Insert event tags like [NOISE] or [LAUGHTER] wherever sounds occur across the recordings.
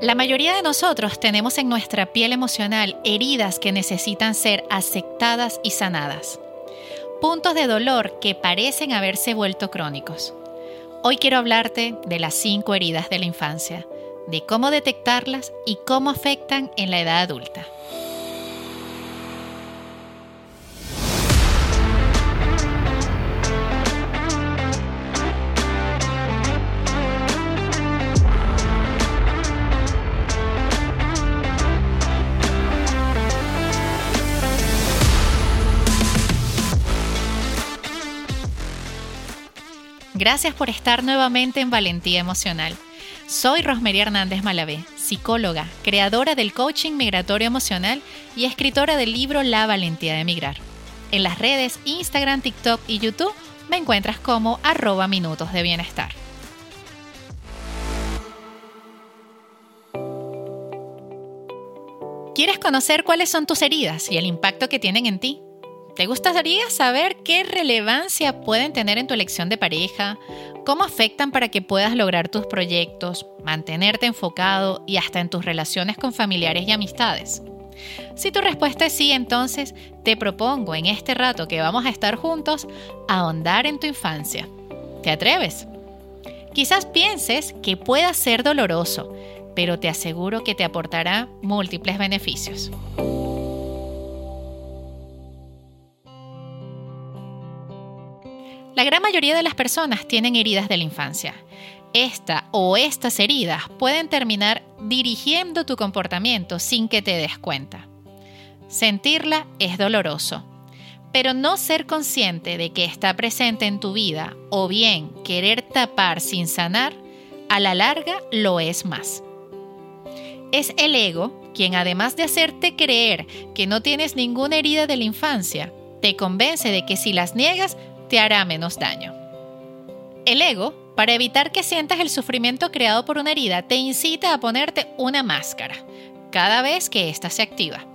La mayoría de nosotros tenemos en nuestra piel emocional heridas que necesitan ser aceptadas y sanadas. Puntos de dolor que parecen haberse vuelto crónicos. Hoy quiero hablarte de las cinco heridas de la infancia, de cómo detectarlas y cómo afectan en la edad adulta. Gracias por estar nuevamente en Valentía Emocional. Soy Rosmería Hernández Malavé, psicóloga, creadora del coaching migratorio emocional y escritora del libro La Valentía de Emigrar. En las redes Instagram, TikTok y YouTube me encuentras como arroba minutos de bienestar. ¿Quieres conocer cuáles son tus heridas y el impacto que tienen en ti? ¿Te gustaría saber qué relevancia pueden tener en tu elección de pareja? ¿Cómo afectan para que puedas lograr tus proyectos, mantenerte enfocado y hasta en tus relaciones con familiares y amistades? Si tu respuesta es sí, entonces te propongo en este rato que vamos a estar juntos ahondar en tu infancia. ¿Te atreves? Quizás pienses que pueda ser doloroso, pero te aseguro que te aportará múltiples beneficios. La gran mayoría de las personas tienen heridas de la infancia. Esta o estas heridas pueden terminar dirigiendo tu comportamiento sin que te des cuenta. Sentirla es doloroso, pero no ser consciente de que está presente en tu vida o bien querer tapar sin sanar, a la larga lo es más. Es el ego quien además de hacerte creer que no tienes ninguna herida de la infancia, te convence de que si las niegas te hará menos daño. El ego, para evitar que sientas el sufrimiento creado por una herida, te incita a ponerte una máscara cada vez que ésta se activa.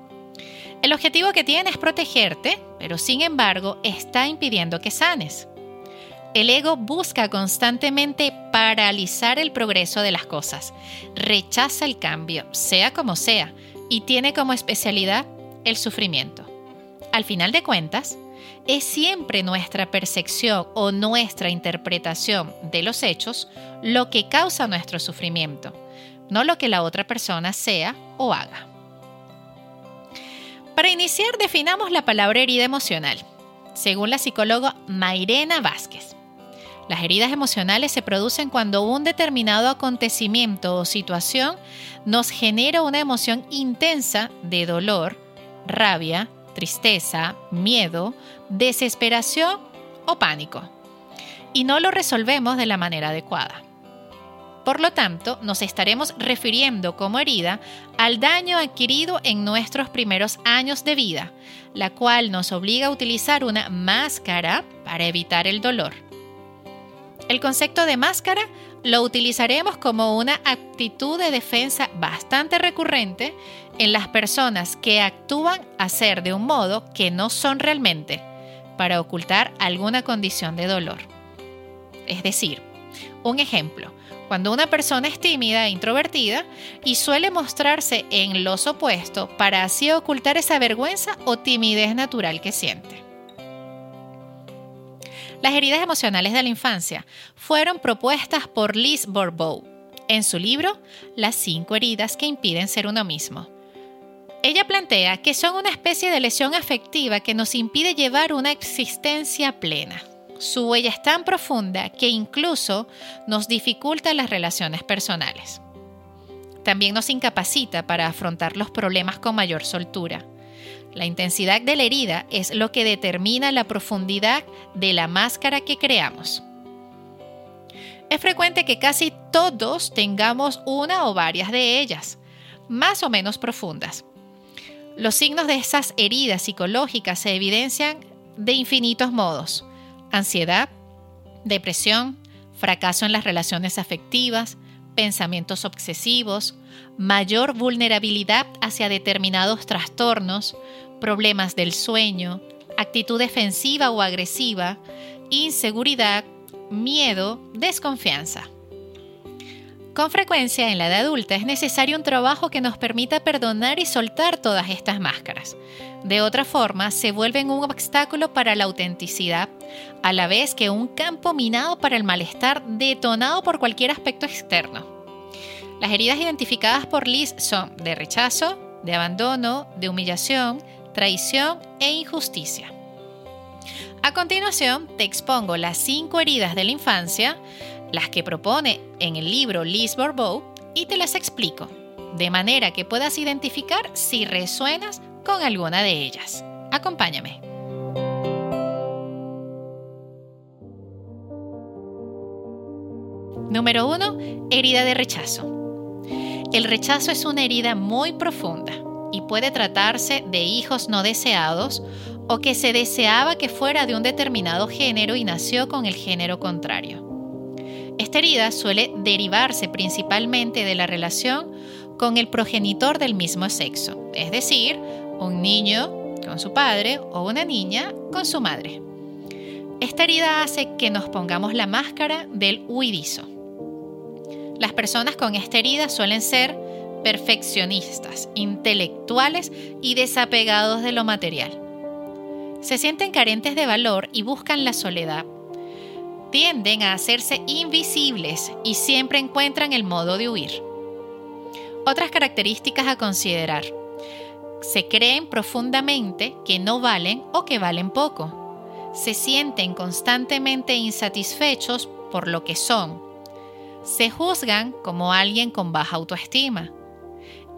El objetivo que tiene es protegerte, pero sin embargo está impidiendo que sanes. El ego busca constantemente paralizar el progreso de las cosas, rechaza el cambio, sea como sea, y tiene como especialidad el sufrimiento. Al final de cuentas, es siempre nuestra percepción o nuestra interpretación de los hechos lo que causa nuestro sufrimiento, no lo que la otra persona sea o haga. Para iniciar, definamos la palabra herida emocional, según la psicóloga Mairena Vázquez. Las heridas emocionales se producen cuando un determinado acontecimiento o situación nos genera una emoción intensa de dolor, rabia, tristeza, miedo, desesperación o pánico. Y no lo resolvemos de la manera adecuada. Por lo tanto, nos estaremos refiriendo como herida al daño adquirido en nuestros primeros años de vida, la cual nos obliga a utilizar una máscara para evitar el dolor. El concepto de máscara lo utilizaremos como una actitud de defensa bastante recurrente en las personas que actúan a ser de un modo que no son realmente para ocultar alguna condición de dolor. Es decir, un ejemplo, cuando una persona es tímida e introvertida y suele mostrarse en los opuestos para así ocultar esa vergüenza o timidez natural que siente. Las heridas emocionales de la infancia fueron propuestas por Liz Bourbeau en su libro Las cinco heridas que impiden ser uno mismo. Ella plantea que son una especie de lesión afectiva que nos impide llevar una existencia plena. Su huella es tan profunda que incluso nos dificulta las relaciones personales. También nos incapacita para afrontar los problemas con mayor soltura. La intensidad de la herida es lo que determina la profundidad de la máscara que creamos. Es frecuente que casi todos tengamos una o varias de ellas, más o menos profundas. Los signos de esas heridas psicológicas se evidencian de infinitos modos. Ansiedad, depresión, fracaso en las relaciones afectivas, pensamientos obsesivos, mayor vulnerabilidad hacia determinados trastornos, problemas del sueño, actitud defensiva o agresiva, inseguridad, miedo, desconfianza. Con frecuencia en la edad adulta es necesario un trabajo que nos permita perdonar y soltar todas estas máscaras. De otra forma, se vuelven un obstáculo para la autenticidad, a la vez que un campo minado para el malestar detonado por cualquier aspecto externo. Las heridas identificadas por Liz son de rechazo, de abandono, de humillación, traición e injusticia. A continuación, te expongo las cinco heridas de la infancia las que propone en el libro Liz Bourbeau y te las explico, de manera que puedas identificar si resuenas con alguna de ellas. Acompáñame. Número 1. Herida de rechazo. El rechazo es una herida muy profunda y puede tratarse de hijos no deseados o que se deseaba que fuera de un determinado género y nació con el género contrario. Esta herida suele derivarse principalmente de la relación con el progenitor del mismo sexo, es decir, un niño con su padre o una niña con su madre. Esta herida hace que nos pongamos la máscara del huidizo. Las personas con esta herida suelen ser perfeccionistas, intelectuales y desapegados de lo material. Se sienten carentes de valor y buscan la soledad tienden a hacerse invisibles y siempre encuentran el modo de huir. Otras características a considerar. Se creen profundamente que no valen o que valen poco. Se sienten constantemente insatisfechos por lo que son. Se juzgan como alguien con baja autoestima.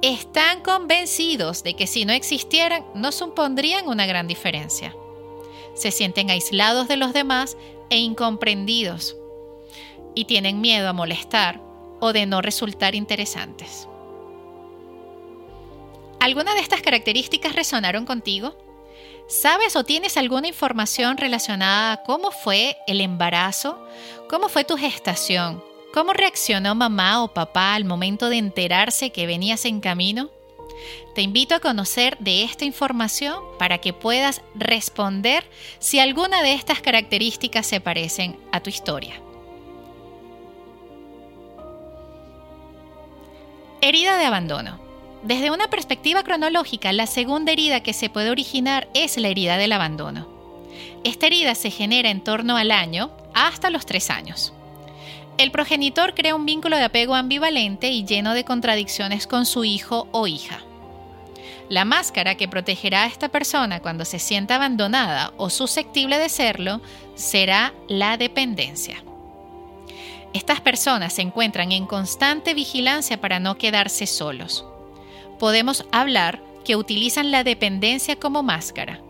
Están convencidos de que si no existieran no supondrían una gran diferencia. Se sienten aislados de los demás e incomprendidos y tienen miedo a molestar o de no resultar interesantes. ¿Alguna de estas características resonaron contigo? ¿Sabes o tienes alguna información relacionada a cómo fue el embarazo? ¿Cómo fue tu gestación? ¿Cómo reaccionó mamá o papá al momento de enterarse que venías en camino? Te invito a conocer de esta información para que puedas responder si alguna de estas características se parecen a tu historia. Herida de abandono. Desde una perspectiva cronológica, la segunda herida que se puede originar es la herida del abandono. Esta herida se genera en torno al año hasta los tres años. El progenitor crea un vínculo de apego ambivalente y lleno de contradicciones con su hijo o hija. La máscara que protegerá a esta persona cuando se sienta abandonada o susceptible de serlo será la dependencia. Estas personas se encuentran en constante vigilancia para no quedarse solos. Podemos hablar que utilizan la dependencia como máscara,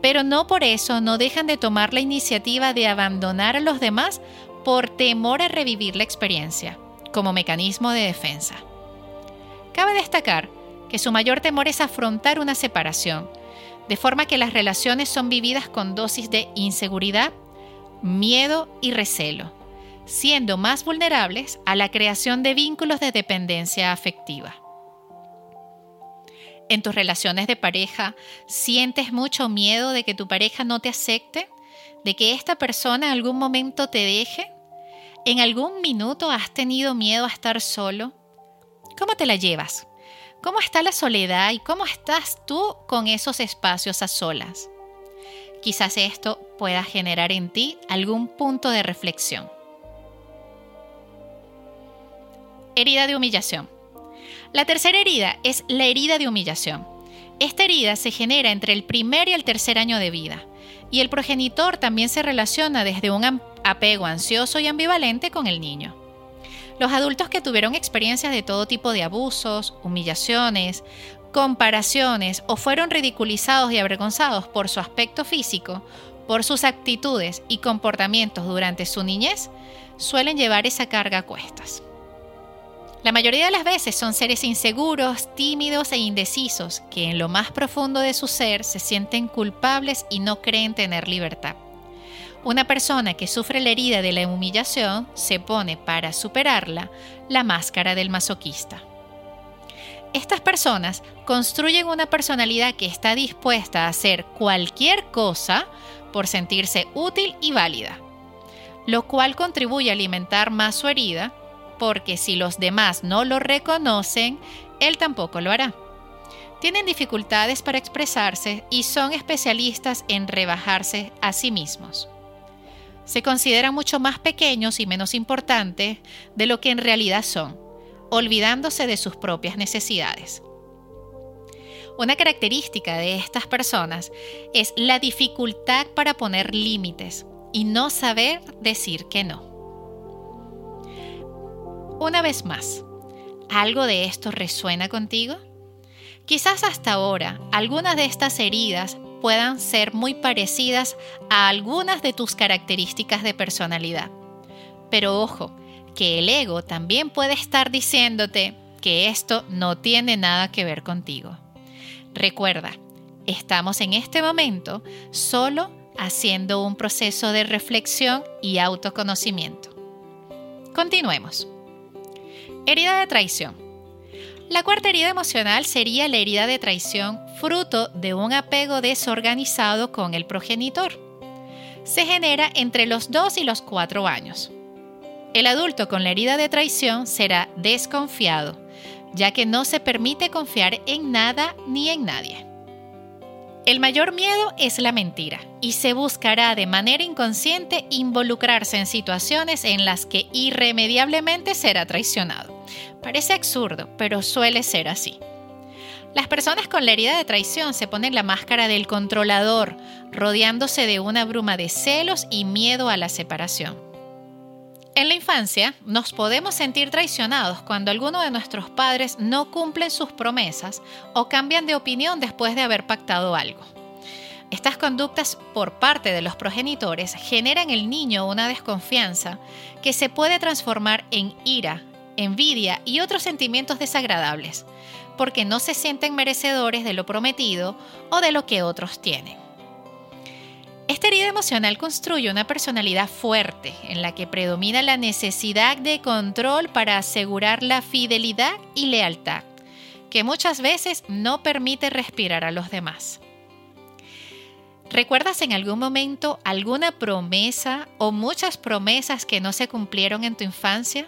pero no por eso no dejan de tomar la iniciativa de abandonar a los demás por temor a revivir la experiencia, como mecanismo de defensa. Cabe destacar que su mayor temor es afrontar una separación, de forma que las relaciones son vividas con dosis de inseguridad, miedo y recelo, siendo más vulnerables a la creación de vínculos de dependencia afectiva. En tus relaciones de pareja, ¿sientes mucho miedo de que tu pareja no te acepte? ¿De que esta persona en algún momento te deje? ¿En algún minuto has tenido miedo a estar solo? ¿Cómo te la llevas? ¿Cómo está la soledad y cómo estás tú con esos espacios a solas? Quizás esto pueda generar en ti algún punto de reflexión. Herida de humillación. La tercera herida es la herida de humillación. Esta herida se genera entre el primer y el tercer año de vida, y el progenitor también se relaciona desde un apego ansioso y ambivalente con el niño. Los adultos que tuvieron experiencias de todo tipo de abusos, humillaciones, comparaciones o fueron ridiculizados y avergonzados por su aspecto físico, por sus actitudes y comportamientos durante su niñez, suelen llevar esa carga a cuestas. La mayoría de las veces son seres inseguros, tímidos e indecisos que en lo más profundo de su ser se sienten culpables y no creen tener libertad. Una persona que sufre la herida de la humillación se pone para superarla la máscara del masoquista. Estas personas construyen una personalidad que está dispuesta a hacer cualquier cosa por sentirse útil y válida, lo cual contribuye a alimentar más su herida porque si los demás no lo reconocen, él tampoco lo hará. Tienen dificultades para expresarse y son especialistas en rebajarse a sí mismos. Se consideran mucho más pequeños y menos importantes de lo que en realidad son, olvidándose de sus propias necesidades. Una característica de estas personas es la dificultad para poner límites y no saber decir que no. Una vez más, ¿algo de esto resuena contigo? Quizás hasta ahora algunas de estas heridas puedan ser muy parecidas a algunas de tus características de personalidad. Pero ojo, que el ego también puede estar diciéndote que esto no tiene nada que ver contigo. Recuerda, estamos en este momento solo haciendo un proceso de reflexión y autoconocimiento. Continuemos. Herida de traición. La cuarta herida emocional sería la herida de traición fruto de un apego desorganizado con el progenitor. Se genera entre los 2 y los 4 años. El adulto con la herida de traición será desconfiado, ya que no se permite confiar en nada ni en nadie. El mayor miedo es la mentira y se buscará de manera inconsciente involucrarse en situaciones en las que irremediablemente será traicionado. Parece absurdo, pero suele ser así. Las personas con la herida de traición se ponen la máscara del controlador, rodeándose de una bruma de celos y miedo a la separación. En la infancia nos podemos sentir traicionados cuando alguno de nuestros padres no cumplen sus promesas o cambian de opinión después de haber pactado algo. Estas conductas por parte de los progenitores generan en el niño una desconfianza que se puede transformar en ira, envidia y otros sentimientos desagradables, porque no se sienten merecedores de lo prometido o de lo que otros tienen. Esta herida emocional construye una personalidad fuerte en la que predomina la necesidad de control para asegurar la fidelidad y lealtad, que muchas veces no permite respirar a los demás. ¿Recuerdas en algún momento alguna promesa o muchas promesas que no se cumplieron en tu infancia?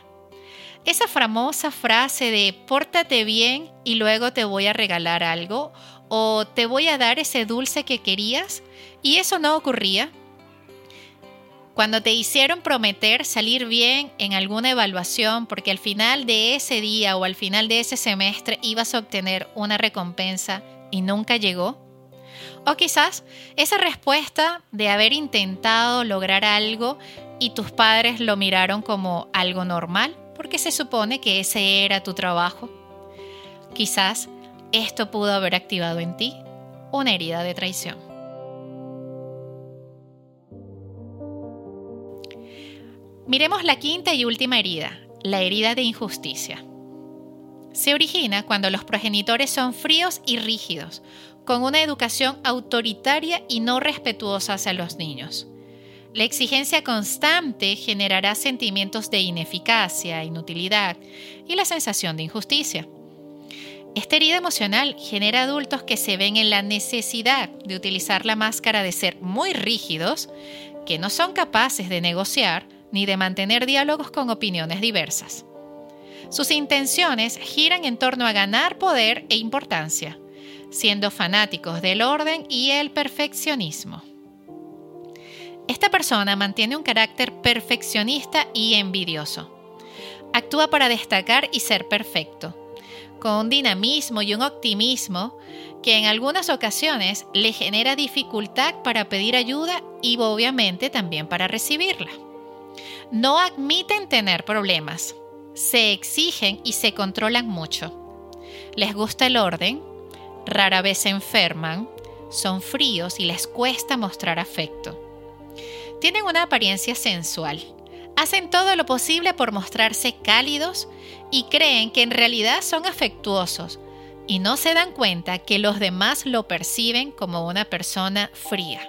Esa famosa frase de pórtate bien y luego te voy a regalar algo o te voy a dar ese dulce que querías y eso no ocurría. Cuando te hicieron prometer salir bien en alguna evaluación porque al final de ese día o al final de ese semestre ibas a obtener una recompensa y nunca llegó. O quizás esa respuesta de haber intentado lograr algo y tus padres lo miraron como algo normal porque se supone que ese era tu trabajo. Quizás esto pudo haber activado en ti una herida de traición. Miremos la quinta y última herida, la herida de injusticia. Se origina cuando los progenitores son fríos y rígidos, con una educación autoritaria y no respetuosa hacia los niños. La exigencia constante generará sentimientos de ineficacia, inutilidad y la sensación de injusticia. Esta herida emocional genera adultos que se ven en la necesidad de utilizar la máscara de ser muy rígidos, que no son capaces de negociar ni de mantener diálogos con opiniones diversas. Sus intenciones giran en torno a ganar poder e importancia, siendo fanáticos del orden y el perfeccionismo. Esta persona mantiene un carácter perfeccionista y envidioso. Actúa para destacar y ser perfecto, con un dinamismo y un optimismo que en algunas ocasiones le genera dificultad para pedir ayuda y obviamente también para recibirla. No admiten tener problemas, se exigen y se controlan mucho. Les gusta el orden, rara vez se enferman, son fríos y les cuesta mostrar afecto. Tienen una apariencia sensual. Hacen todo lo posible por mostrarse cálidos y creen que en realidad son afectuosos y no se dan cuenta que los demás lo perciben como una persona fría.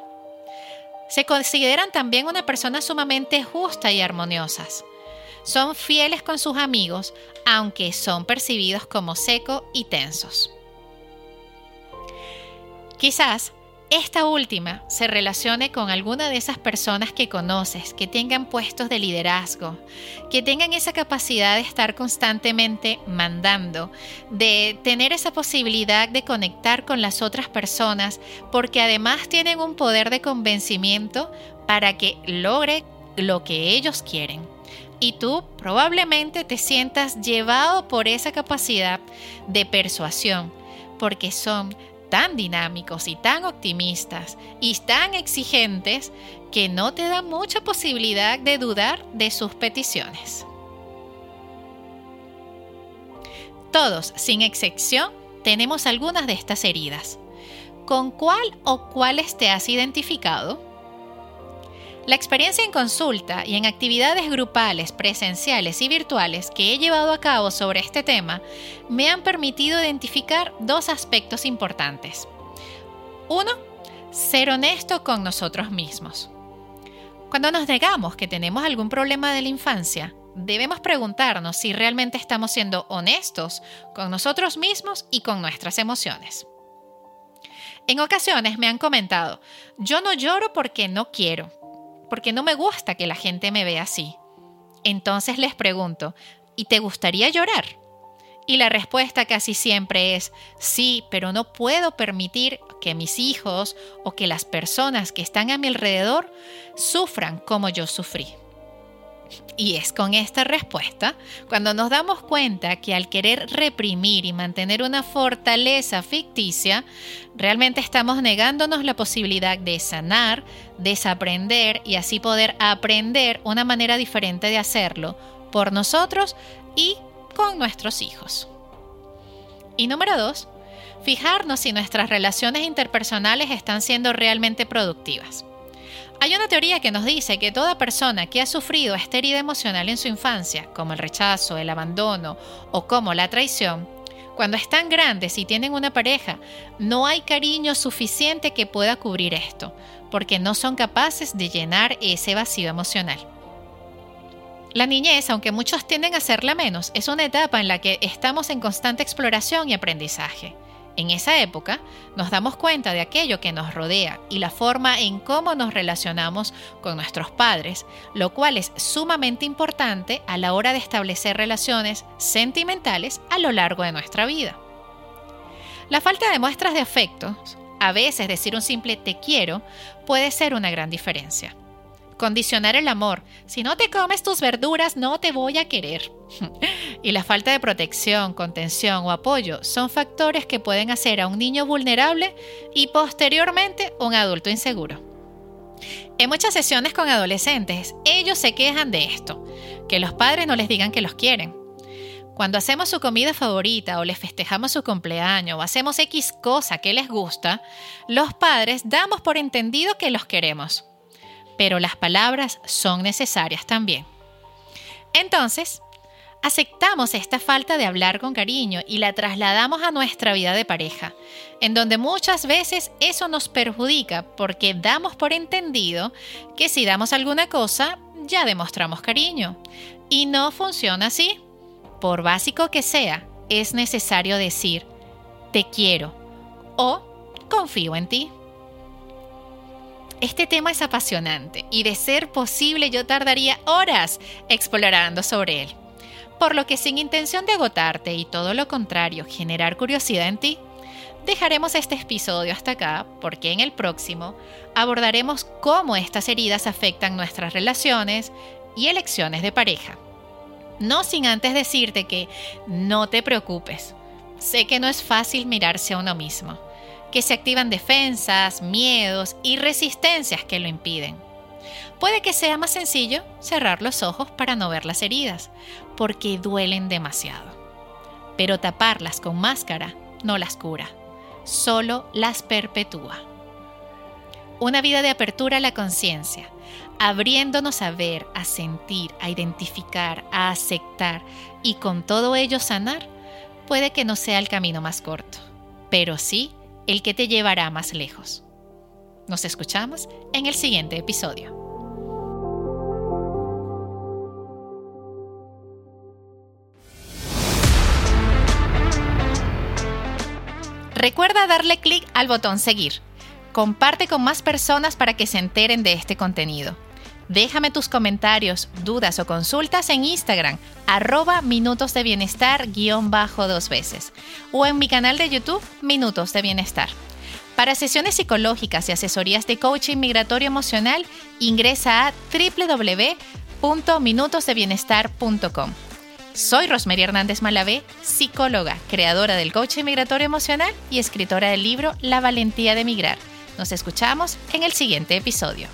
Se consideran también una persona sumamente justa y armoniosas. Son fieles con sus amigos, aunque son percibidos como secos y tensos. Quizás esta última se relacione con alguna de esas personas que conoces, que tengan puestos de liderazgo, que tengan esa capacidad de estar constantemente mandando, de tener esa posibilidad de conectar con las otras personas, porque además tienen un poder de convencimiento para que logre lo que ellos quieren. Y tú probablemente te sientas llevado por esa capacidad de persuasión, porque son tan dinámicos y tan optimistas y tan exigentes que no te dan mucha posibilidad de dudar de sus peticiones. Todos, sin excepción, tenemos algunas de estas heridas. ¿Con cuál o cuáles te has identificado? La experiencia en consulta y en actividades grupales, presenciales y virtuales que he llevado a cabo sobre este tema me han permitido identificar dos aspectos importantes. Uno, ser honesto con nosotros mismos. Cuando nos negamos que tenemos algún problema de la infancia, debemos preguntarnos si realmente estamos siendo honestos con nosotros mismos y con nuestras emociones. En ocasiones me han comentado, yo no lloro porque no quiero, porque no me gusta que la gente me vea así. Entonces les pregunto, ¿y te gustaría llorar? Y la respuesta casi siempre es, sí, pero no puedo permitir que mis hijos o que las personas que están a mi alrededor sufran como yo sufrí. Y es con esta respuesta cuando nos damos cuenta que al querer reprimir y mantener una fortaleza ficticia, realmente estamos negándonos la posibilidad de sanar, desaprender y así poder aprender una manera diferente de hacerlo por nosotros y con nuestros hijos. Y número dos, fijarnos si nuestras relaciones interpersonales están siendo realmente productivas. Hay una teoría que nos dice que toda persona que ha sufrido esta emocional en su infancia, como el rechazo, el abandono o como la traición, cuando están grandes y tienen una pareja, no hay cariño suficiente que pueda cubrir esto, porque no son capaces de llenar ese vacío emocional. La niñez, aunque muchos tienden a hacerla menos, es una etapa en la que estamos en constante exploración y aprendizaje. En esa época nos damos cuenta de aquello que nos rodea y la forma en cómo nos relacionamos con nuestros padres, lo cual es sumamente importante a la hora de establecer relaciones sentimentales a lo largo de nuestra vida. La falta de muestras de afecto, a veces decir un simple te quiero, puede ser una gran diferencia condicionar el amor. Si no te comes tus verduras, no te voy a querer. [LAUGHS] y la falta de protección, contención o apoyo son factores que pueden hacer a un niño vulnerable y posteriormente un adulto inseguro. En muchas sesiones con adolescentes, ellos se quejan de esto, que los padres no les digan que los quieren. Cuando hacemos su comida favorita o les festejamos su cumpleaños o hacemos X cosa que les gusta, los padres damos por entendido que los queremos pero las palabras son necesarias también. Entonces, aceptamos esta falta de hablar con cariño y la trasladamos a nuestra vida de pareja, en donde muchas veces eso nos perjudica porque damos por entendido que si damos alguna cosa, ya demostramos cariño. Y no funciona así. Por básico que sea, es necesario decir, te quiero o confío en ti. Este tema es apasionante y de ser posible yo tardaría horas explorando sobre él. Por lo que sin intención de agotarte y todo lo contrario, generar curiosidad en ti, dejaremos este episodio hasta acá porque en el próximo abordaremos cómo estas heridas afectan nuestras relaciones y elecciones de pareja. No sin antes decirte que no te preocupes. Sé que no es fácil mirarse a uno mismo que se activan defensas, miedos y resistencias que lo impiden. Puede que sea más sencillo cerrar los ojos para no ver las heridas, porque duelen demasiado. Pero taparlas con máscara no las cura, solo las perpetúa. Una vida de apertura a la conciencia, abriéndonos a ver, a sentir, a identificar, a aceptar y con todo ello sanar, puede que no sea el camino más corto, pero sí el que te llevará más lejos. Nos escuchamos en el siguiente episodio. Recuerda darle clic al botón seguir. Comparte con más personas para que se enteren de este contenido. Déjame tus comentarios, dudas o consultas en Instagram, arroba minutos de bienestar guion bajo dos veces, o en mi canal de YouTube, Minutos de Bienestar. Para sesiones psicológicas y asesorías de coaching migratorio emocional, ingresa a www.minutosdebienestar.com. Soy Rosemary Hernández Malavé, psicóloga, creadora del coaching migratorio emocional y escritora del libro La valentía de migrar. Nos escuchamos en el siguiente episodio.